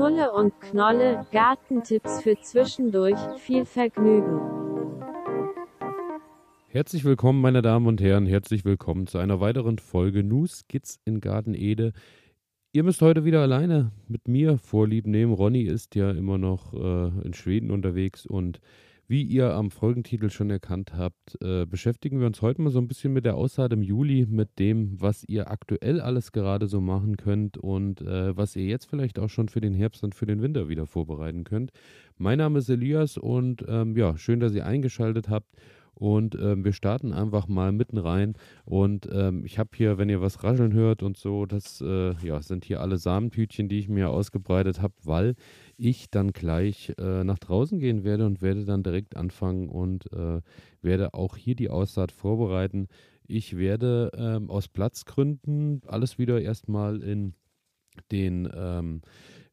Knulle und Knolle, Gartentipps für zwischendurch, viel Vergnügen. Herzlich willkommen, meine Damen und Herren, herzlich willkommen zu einer weiteren Folge Nu Skits in Garten Ede. Ihr müsst heute wieder alleine mit mir vorlieb nehmen. Ronny ist ja immer noch äh, in Schweden unterwegs und wie ihr am Folgentitel schon erkannt habt, äh, beschäftigen wir uns heute mal so ein bisschen mit der Aussaat im Juli, mit dem, was ihr aktuell alles gerade so machen könnt und äh, was ihr jetzt vielleicht auch schon für den Herbst und für den Winter wieder vorbereiten könnt. Mein Name ist Elias und ähm, ja, schön, dass ihr eingeschaltet habt. Und ähm, wir starten einfach mal mitten rein. Und ähm, ich habe hier, wenn ihr was rascheln hört und so, das äh, ja, sind hier alle Samentütchen, die ich mir ausgebreitet habe, weil ich dann gleich äh, nach draußen gehen werde und werde dann direkt anfangen und äh, werde auch hier die Aussaat vorbereiten. Ich werde ähm, aus Platzgründen alles wieder erstmal in den ähm,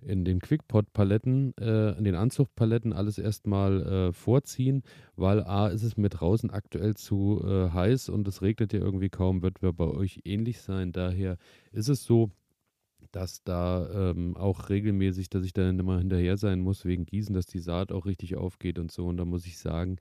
in den Quickpot-Paletten, äh, in den Anzuchtpaletten alles erstmal äh, vorziehen, weil A ist es mir draußen aktuell zu äh, heiß und es regnet ja irgendwie kaum, wird bei euch ähnlich sein. Daher ist es so, dass da ähm, auch regelmäßig, dass ich dann immer hinterher sein muss wegen Gießen, dass die Saat auch richtig aufgeht und so. Und da muss ich sagen,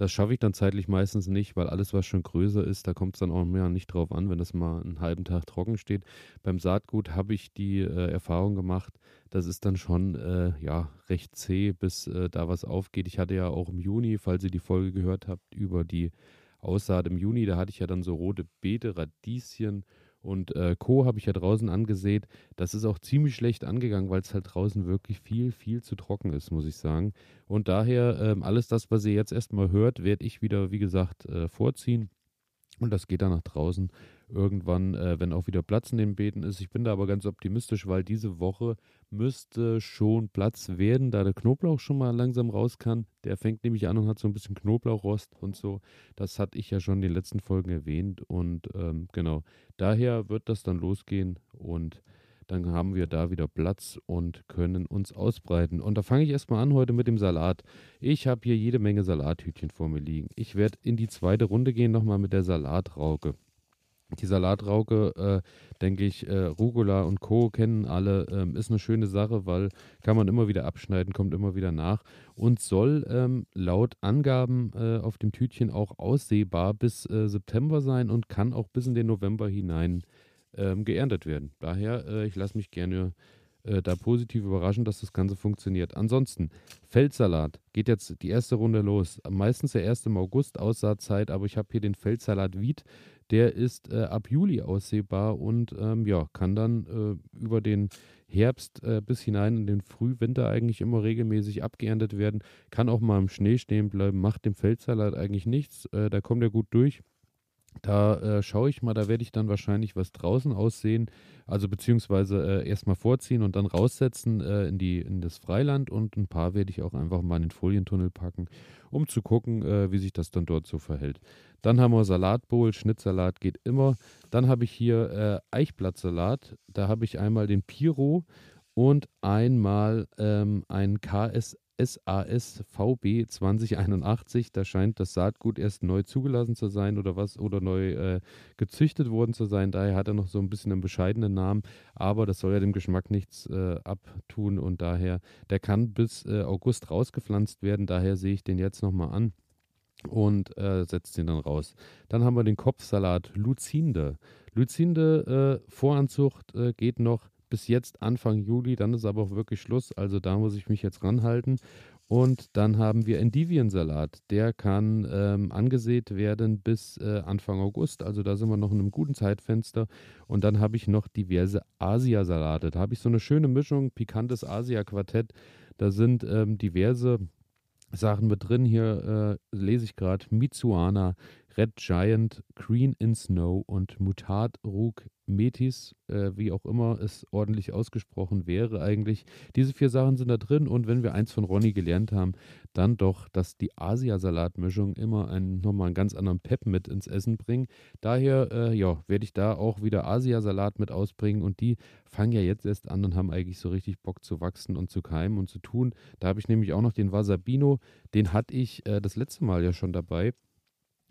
das schaffe ich dann zeitlich meistens nicht, weil alles, was schon größer ist, da kommt es dann auch mehr nicht drauf an, wenn das mal einen halben Tag trocken steht. Beim Saatgut habe ich die äh, Erfahrung gemacht, das ist dann schon äh, ja, recht zäh, bis äh, da was aufgeht. Ich hatte ja auch im Juni, falls ihr die Folge gehört habt, über die Aussaat im Juni, da hatte ich ja dann so rote Beete, Radieschen und äh, Co. habe ich ja draußen angesät. Das ist auch ziemlich schlecht angegangen, weil es halt draußen wirklich viel, viel zu trocken ist, muss ich sagen. Und daher ähm, alles das, was ihr jetzt erstmal hört, werde ich wieder, wie gesagt, äh, vorziehen. Und das geht dann nach draußen irgendwann, äh, wenn auch wieder Platz in den Beeten ist. Ich bin da aber ganz optimistisch, weil diese Woche müsste schon Platz werden, da der Knoblauch schon mal langsam raus kann. Der fängt nämlich an und hat so ein bisschen Knoblauchrost und so. Das hatte ich ja schon in den letzten Folgen erwähnt. Und ähm, genau, daher wird das dann losgehen und dann haben wir da wieder Platz und können uns ausbreiten. Und da fange ich erstmal an heute mit dem Salat. Ich habe hier jede Menge Salathütchen vor mir liegen. Ich werde in die zweite Runde gehen, nochmal mit der Salatrauke. Die Salatrauke, äh, denke ich, äh, Rucola und Co. kennen alle, ähm, ist eine schöne Sache, weil kann man immer wieder abschneiden, kommt immer wieder nach und soll ähm, laut Angaben äh, auf dem Tütchen auch aussehbar bis äh, September sein und kann auch bis in den November hinein ähm, geerntet werden. Daher, äh, ich lasse mich gerne äh, da positiv überraschen, dass das Ganze funktioniert. Ansonsten, Feldsalat geht jetzt die erste Runde los. Meistens der 1. August Aussaatzeit, aber ich habe hier den Feldsalat Wied der ist äh, ab Juli aussehbar und ähm, ja, kann dann äh, über den Herbst äh, bis hinein in den Frühwinter eigentlich immer regelmäßig abgeerntet werden. Kann auch mal im Schnee stehen bleiben, macht dem Feldsalat eigentlich nichts. Äh, da kommt er gut durch. Da äh, schaue ich mal, da werde ich dann wahrscheinlich was draußen aussehen, also beziehungsweise äh, erstmal vorziehen und dann raussetzen äh, in, die, in das Freiland und ein paar werde ich auch einfach mal in den Folientunnel packen, um zu gucken, äh, wie sich das dann dort so verhält. Dann haben wir Salatbowl, Schnittsalat geht immer. Dann habe ich hier äh, Eichblattsalat, da habe ich einmal den Piro und einmal ähm, einen KS SASVB 2081. Da scheint das Saatgut erst neu zugelassen zu sein oder was oder neu äh, gezüchtet worden zu sein. Daher hat er noch so ein bisschen einen bescheidenen Namen, aber das soll ja dem Geschmack nichts äh, abtun und daher, der kann bis äh, August rausgepflanzt werden. Daher sehe ich den jetzt nochmal an und äh, setzt den dann raus. Dann haben wir den Kopfsalat Luzinde. Luzinde äh, Voranzucht äh, geht noch bis jetzt Anfang Juli, dann ist aber auch wirklich Schluss. Also da muss ich mich jetzt ranhalten. Und dann haben wir Endiviensalat. Der kann ähm, angesät werden bis äh, Anfang August. Also da sind wir noch in einem guten Zeitfenster. Und dann habe ich noch diverse Asiasalate. Da habe ich so eine schöne Mischung, pikantes Asia-Quartett. Da sind ähm, diverse Sachen mit drin. Hier äh, lese ich gerade Mitsuana, Red Giant, Green in Snow und Mutat Rug Metis, äh, wie auch immer es ordentlich ausgesprochen wäre eigentlich. Diese vier Sachen sind da drin und wenn wir eins von Ronny gelernt haben, dann doch, dass die Asia-Salatmischung immer einen, nochmal einen ganz anderen Pep mit ins Essen bringen. Daher, äh, ja, werde ich da auch wieder Asia-Salat mit ausbringen und die fangen ja jetzt erst an und haben eigentlich so richtig Bock zu wachsen und zu keimen und zu tun. Da habe ich nämlich auch noch den Wasabino, den hatte ich äh, das letzte Mal ja schon dabei.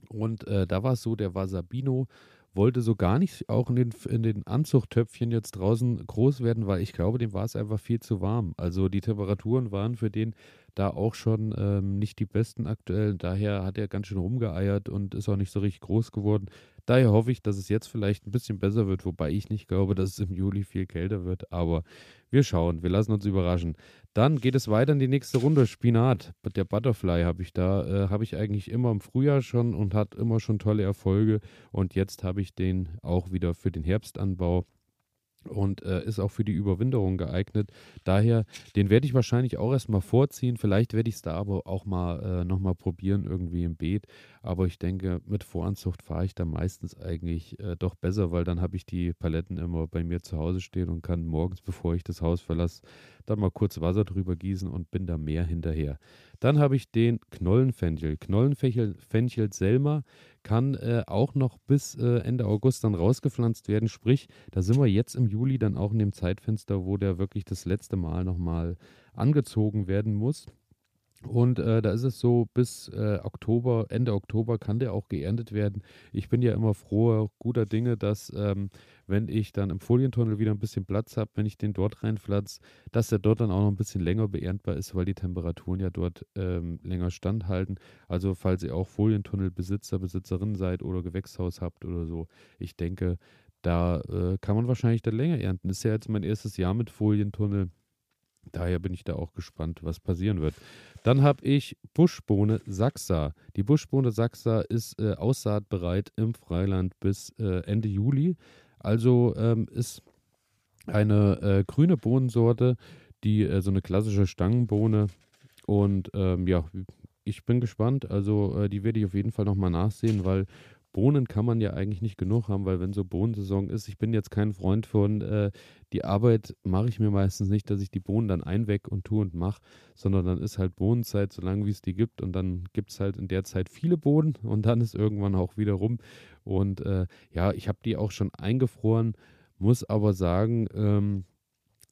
Und äh, da war es so, der Wasabino wollte so gar nicht auch in den, in den Anzuchttöpfchen jetzt draußen groß werden, weil ich glaube, dem war es einfach viel zu warm. Also die Temperaturen waren für den da auch schon ähm, nicht die besten aktuell. Daher hat er ganz schön rumgeeiert und ist auch nicht so richtig groß geworden. Daher hoffe ich, dass es jetzt vielleicht ein bisschen besser wird, wobei ich nicht glaube, dass es im Juli viel kälter wird. Aber wir schauen, wir lassen uns überraschen. Dann geht es weiter in die nächste Runde. Spinat, der Butterfly habe ich da, äh, habe ich eigentlich immer im Frühjahr schon und hat immer schon tolle Erfolge. Und jetzt habe ich den auch wieder für den Herbstanbau und äh, ist auch für die Überwinterung geeignet. Daher, den werde ich wahrscheinlich auch erstmal vorziehen. Vielleicht werde ich es da aber auch mal äh, nochmal probieren, irgendwie im Beet. Aber ich denke, mit Voranzucht fahre ich da meistens eigentlich äh, doch besser, weil dann habe ich die Paletten immer bei mir zu Hause stehen und kann morgens, bevor ich das Haus verlasse, dann mal kurz Wasser drüber gießen und bin da mehr hinterher. Dann habe ich den Knollenfenchel. Knollenfenchel Selma kann äh, auch noch bis äh, Ende August dann rausgepflanzt werden. Sprich, da sind wir jetzt im Juli dann auch in dem Zeitfenster, wo der wirklich das letzte Mal nochmal angezogen werden muss. Und äh, da ist es so, bis äh, Oktober, Ende Oktober kann der auch geerntet werden. Ich bin ja immer froher, guter Dinge, dass ähm, wenn ich dann im Folientunnel wieder ein bisschen Platz habe, wenn ich den dort reinpflanze, dass der dort dann auch noch ein bisschen länger beerntbar ist, weil die Temperaturen ja dort ähm, länger standhalten. Also falls ihr auch Folientunnelbesitzer, Besitzerin seid oder Gewächshaus habt oder so, ich denke, da äh, kann man wahrscheinlich dann länger ernten. Ist ja jetzt mein erstes Jahr mit Folientunnel. Daher bin ich da auch gespannt, was passieren wird. Dann habe ich Buschbohne Sachsa. Die Buschbohne Sachsa ist äh, aussaatbereit im Freiland bis äh, Ende Juli. Also ähm, ist eine äh, grüne Bohnensorte, die äh, so eine klassische Stangenbohne. Und ähm, ja, ich bin gespannt. Also äh, die werde ich auf jeden Fall nochmal nachsehen, weil Bohnen kann man ja eigentlich nicht genug haben, weil wenn so Bohnensaison ist, ich bin jetzt kein Freund von, äh, die Arbeit mache ich mir meistens nicht, dass ich die Bohnen dann einweg und tue und mache, sondern dann ist halt Bohnenzeit, solange wie es die gibt und dann gibt es halt in der Zeit viele Bohnen und dann ist irgendwann auch wieder rum und äh, ja, ich habe die auch schon eingefroren, muss aber sagen, ähm,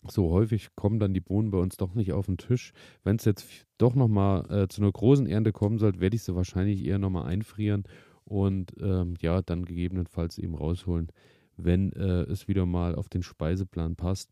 so häufig kommen dann die Bohnen bei uns doch nicht auf den Tisch. Wenn es jetzt doch nochmal äh, zu einer großen Ernte kommen soll, werde ich sie wahrscheinlich eher nochmal einfrieren und ähm, ja, dann gegebenenfalls eben rausholen, wenn äh, es wieder mal auf den Speiseplan passt.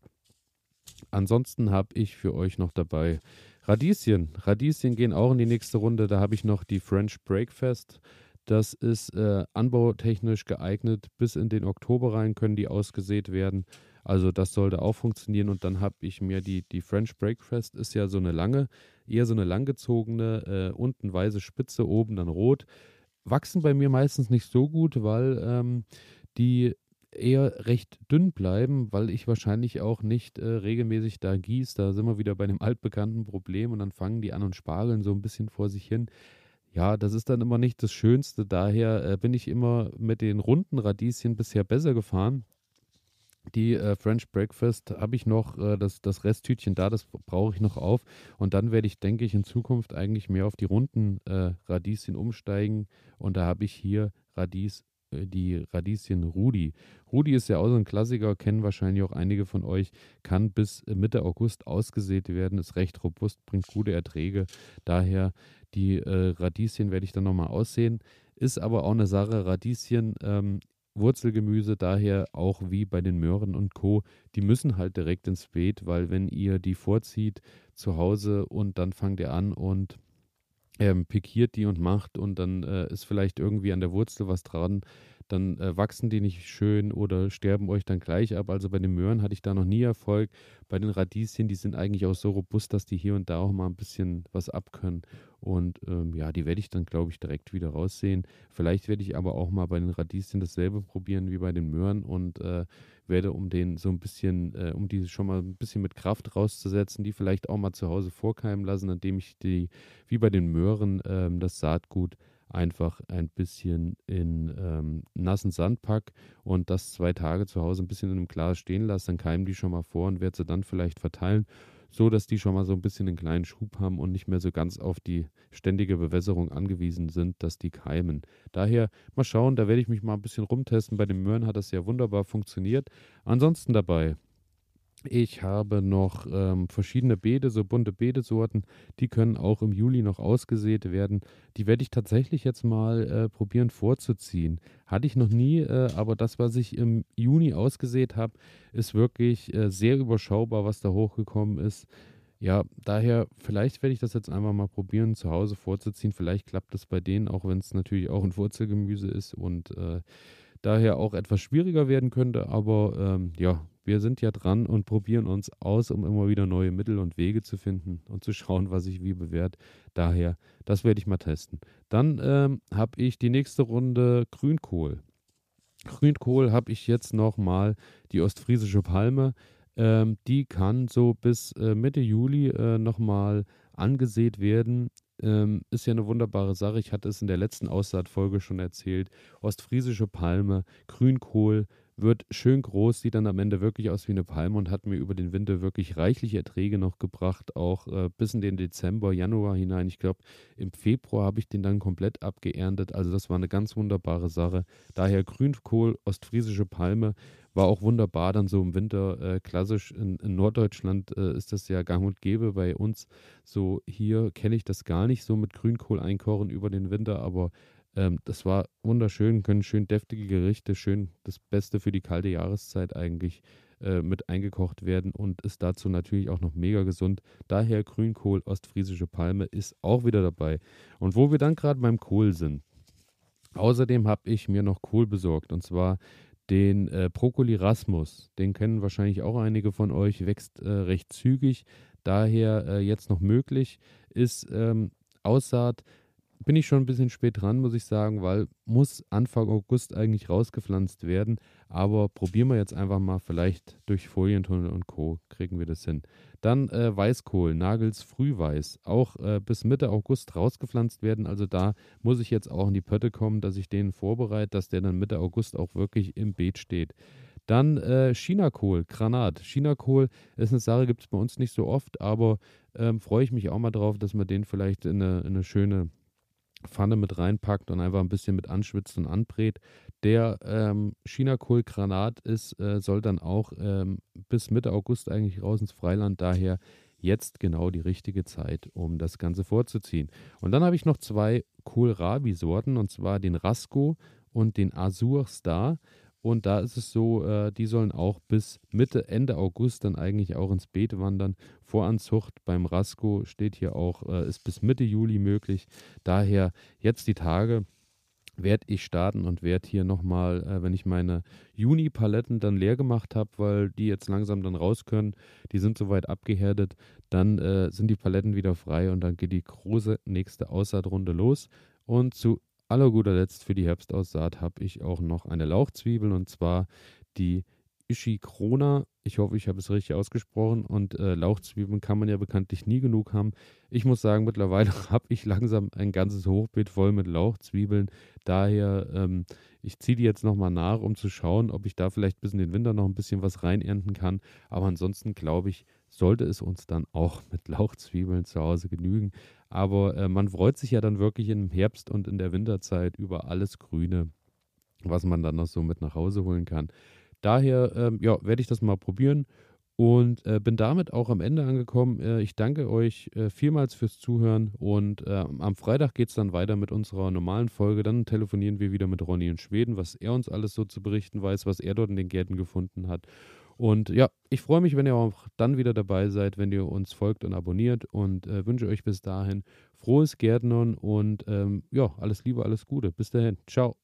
Ansonsten habe ich für euch noch dabei Radieschen. Radieschen gehen auch in die nächste Runde. Da habe ich noch die French Breakfast. Das ist äh, anbautechnisch geeignet. Bis in den Oktober rein können die ausgesät werden. Also das sollte auch funktionieren. Und dann habe ich mir die, die French Breakfast ist ja so eine lange, eher so eine langgezogene, äh, unten weiße Spitze, oben dann rot wachsen bei mir meistens nicht so gut, weil ähm, die eher recht dünn bleiben, weil ich wahrscheinlich auch nicht äh, regelmäßig da gieße. Da sind wir wieder bei dem altbekannten Problem und dann fangen die an und spargeln so ein bisschen vor sich hin. Ja, das ist dann immer nicht das Schönste. Daher äh, bin ich immer mit den runden Radieschen bisher besser gefahren. Die äh, French Breakfast habe ich noch, äh, das, das Resttütchen da, das brauche ich noch auf. Und dann werde ich, denke ich, in Zukunft eigentlich mehr auf die runden äh, Radieschen umsteigen. Und da habe ich hier Radies, die Radieschen Rudi. Rudi ist ja auch so ein Klassiker, kennen wahrscheinlich auch einige von euch, kann bis Mitte August ausgesät werden, ist recht robust, bringt gute Erträge. Daher die äh, Radieschen werde ich dann nochmal aussehen. Ist aber auch eine Sache, Radieschen ähm, Wurzelgemüse daher auch wie bei den Möhren und Co., die müssen halt direkt ins Beet, weil wenn ihr die vorzieht zu Hause und dann fangt ihr an und ähm, pikiert die und macht und dann äh, ist vielleicht irgendwie an der Wurzel was dran, dann äh, wachsen die nicht schön oder sterben euch dann gleich ab. Also bei den Möhren hatte ich da noch nie Erfolg. Bei den Radieschen, die sind eigentlich auch so robust, dass die hier und da auch mal ein bisschen was abkönnen. Und ähm, ja, die werde ich dann, glaube ich, direkt wieder raussehen. Vielleicht werde ich aber auch mal bei den Radieschen dasselbe probieren wie bei den Möhren und äh, werde, um den so ein bisschen, äh, um die schon mal ein bisschen mit Kraft rauszusetzen, die vielleicht auch mal zu Hause vorkeimen lassen, indem ich die, wie bei den Möhren, ähm, das Saatgut einfach ein bisschen in ähm, nassen Sand pack und das zwei Tage zu Hause ein bisschen in einem Glas stehen lasse, dann keimen die schon mal vor und werde sie dann vielleicht verteilen, so dass die schon mal so ein bisschen einen kleinen Schub haben und nicht mehr so ganz auf die ständige Bewässerung angewiesen sind, dass die keimen. Daher mal schauen, da werde ich mich mal ein bisschen rumtesten. Bei den Möhren hat das ja wunderbar funktioniert. Ansonsten dabei Ich habe noch ähm, verschiedene Beete, so bunte Beetesorten, die können auch im Juli noch ausgesät werden. Die werde ich tatsächlich jetzt mal äh, probieren vorzuziehen. Hatte ich noch nie, äh, aber das, was ich im Juni ausgesät habe, ist wirklich äh, sehr überschaubar, was da hochgekommen ist. Ja, daher, vielleicht werde ich das jetzt einfach mal probieren, zu Hause vorzuziehen. Vielleicht klappt das bei denen, auch wenn es natürlich auch ein Wurzelgemüse ist und äh, daher auch etwas schwieriger werden könnte. Aber ähm, ja, wir sind ja dran und probieren uns aus, um immer wieder neue Mittel und Wege zu finden und zu schauen, was sich wie bewährt. Daher, das werde ich mal testen. Dann ähm, habe ich die nächste Runde Grünkohl. Grünkohl habe ich jetzt nochmal die ostfriesische Palme. Ähm, die kann so bis äh, Mitte Juli äh, nochmal angesät werden. Ähm, ist ja eine wunderbare Sache. Ich hatte es in der letzten Aussaatfolge schon erzählt. Ostfriesische Palme, Grünkohl, wird schön groß, sieht dann am Ende wirklich aus wie eine Palme und hat mir über den Winter wirklich reichlich Erträge noch gebracht, auch äh, bis in den Dezember, Januar hinein. Ich glaube, im Februar habe ich den dann komplett abgeerntet. Also das war eine ganz wunderbare Sache. Daher Grünkohl, ostfriesische Palme, war auch wunderbar dann so im Winter. Äh, klassisch in, in Norddeutschland äh, ist das ja gang und gäbe. Bei uns so hier kenne ich das gar nicht so mit Grünkohl einkochen über den Winter, aber ähm, das war wunderschön, können schön deftige Gerichte, schön das Beste für die kalte Jahreszeit eigentlich äh, mit eingekocht werden und ist dazu natürlich auch noch mega gesund. Daher Grünkohl, ostfriesische Palme ist auch wieder dabei. Und wo wir dann gerade beim Kohl sind. Außerdem habe ich mir noch Kohl besorgt und zwar den äh, Brokkoli Rasmus. Den kennen wahrscheinlich auch einige von euch, wächst äh, recht zügig, daher äh, jetzt noch möglich, ist ähm, Aussaat bin ich schon ein bisschen spät dran, muss ich sagen, weil muss Anfang August eigentlich rausgepflanzt werden. Aber probieren wir jetzt einfach mal, vielleicht durch Folientunnel und Co. kriegen wir das hin. Dann äh, Weißkohl, Nagels Frühweiß, auch äh, bis Mitte August rausgepflanzt werden. Also da muss ich jetzt auch in die Pötte kommen, dass ich den vorbereite, dass der dann Mitte August auch wirklich im Beet steht. Dann äh, Chinakohl, Granat. Chinakohl ist eine Sache, gibt es bei uns nicht so oft, aber ähm, freue ich mich auch mal drauf, dass man den vielleicht in eine, in eine schöne Pfanne mit reinpackt und einfach ein bisschen mit anschwitzt und anbrät. Der ähm, Chinakohl-Granat ist, äh, soll dann auch ähm, bis Mitte August eigentlich raus ins Freiland. Daher jetzt genau die richtige Zeit, um das Ganze vorzuziehen. Und dann habe ich noch zwei Kohlrabi-Sorten, und zwar den Rasco und den Azur Star. Und da ist es so, äh, die sollen auch bis Mitte, Ende August dann eigentlich auch ins Beet wandern. Voranzucht beim Rasco steht hier auch, äh, ist bis Mitte Juli möglich. Daher jetzt die Tage werde ich starten und werde hier nochmal, äh, wenn ich meine Juni-Paletten dann leer gemacht habe, weil die jetzt langsam dann raus können, die sind soweit abgehärtet, dann äh, sind die Paletten wieder frei und dann geht die große nächste Aussaatrunde los. Und zu aller guter Letzt für die Herbstaussaat habe ich auch noch eine Lauchzwiebel und zwar die Ishikrona. Ich hoffe, ich habe es richtig ausgesprochen. Und äh, Lauchzwiebeln kann man ja bekanntlich nie genug haben. Ich muss sagen, mittlerweile habe ich langsam ein ganzes Hochbeet voll mit Lauchzwiebeln. Daher, ähm, ich ziehe die jetzt nochmal nach, um zu schauen, ob ich da vielleicht bis in den Winter noch ein bisschen was reinernten kann. Aber ansonsten glaube ich, sollte es uns dann auch mit Lauchzwiebeln zu Hause genügen. Aber äh, man freut sich ja dann wirklich im Herbst und in der Winterzeit über alles Grüne, was man dann noch so mit nach Hause holen kann. Daher ähm, ja, werde ich das mal probieren und äh, bin damit auch am Ende angekommen. Äh, ich danke euch äh, vielmals fürs Zuhören und äh, am Freitag geht es dann weiter mit unserer normalen Folge. Dann telefonieren wir wieder mit Ronny in Schweden, was er uns alles so zu berichten weiß, was er dort in den Gärten gefunden hat. Und ja, ich freue mich, wenn ihr auch dann wieder dabei seid, wenn ihr uns folgt und abonniert und äh, wünsche euch bis dahin frohes Gärtnern und ähm, ja, alles Liebe, alles Gute. Bis dahin. Ciao.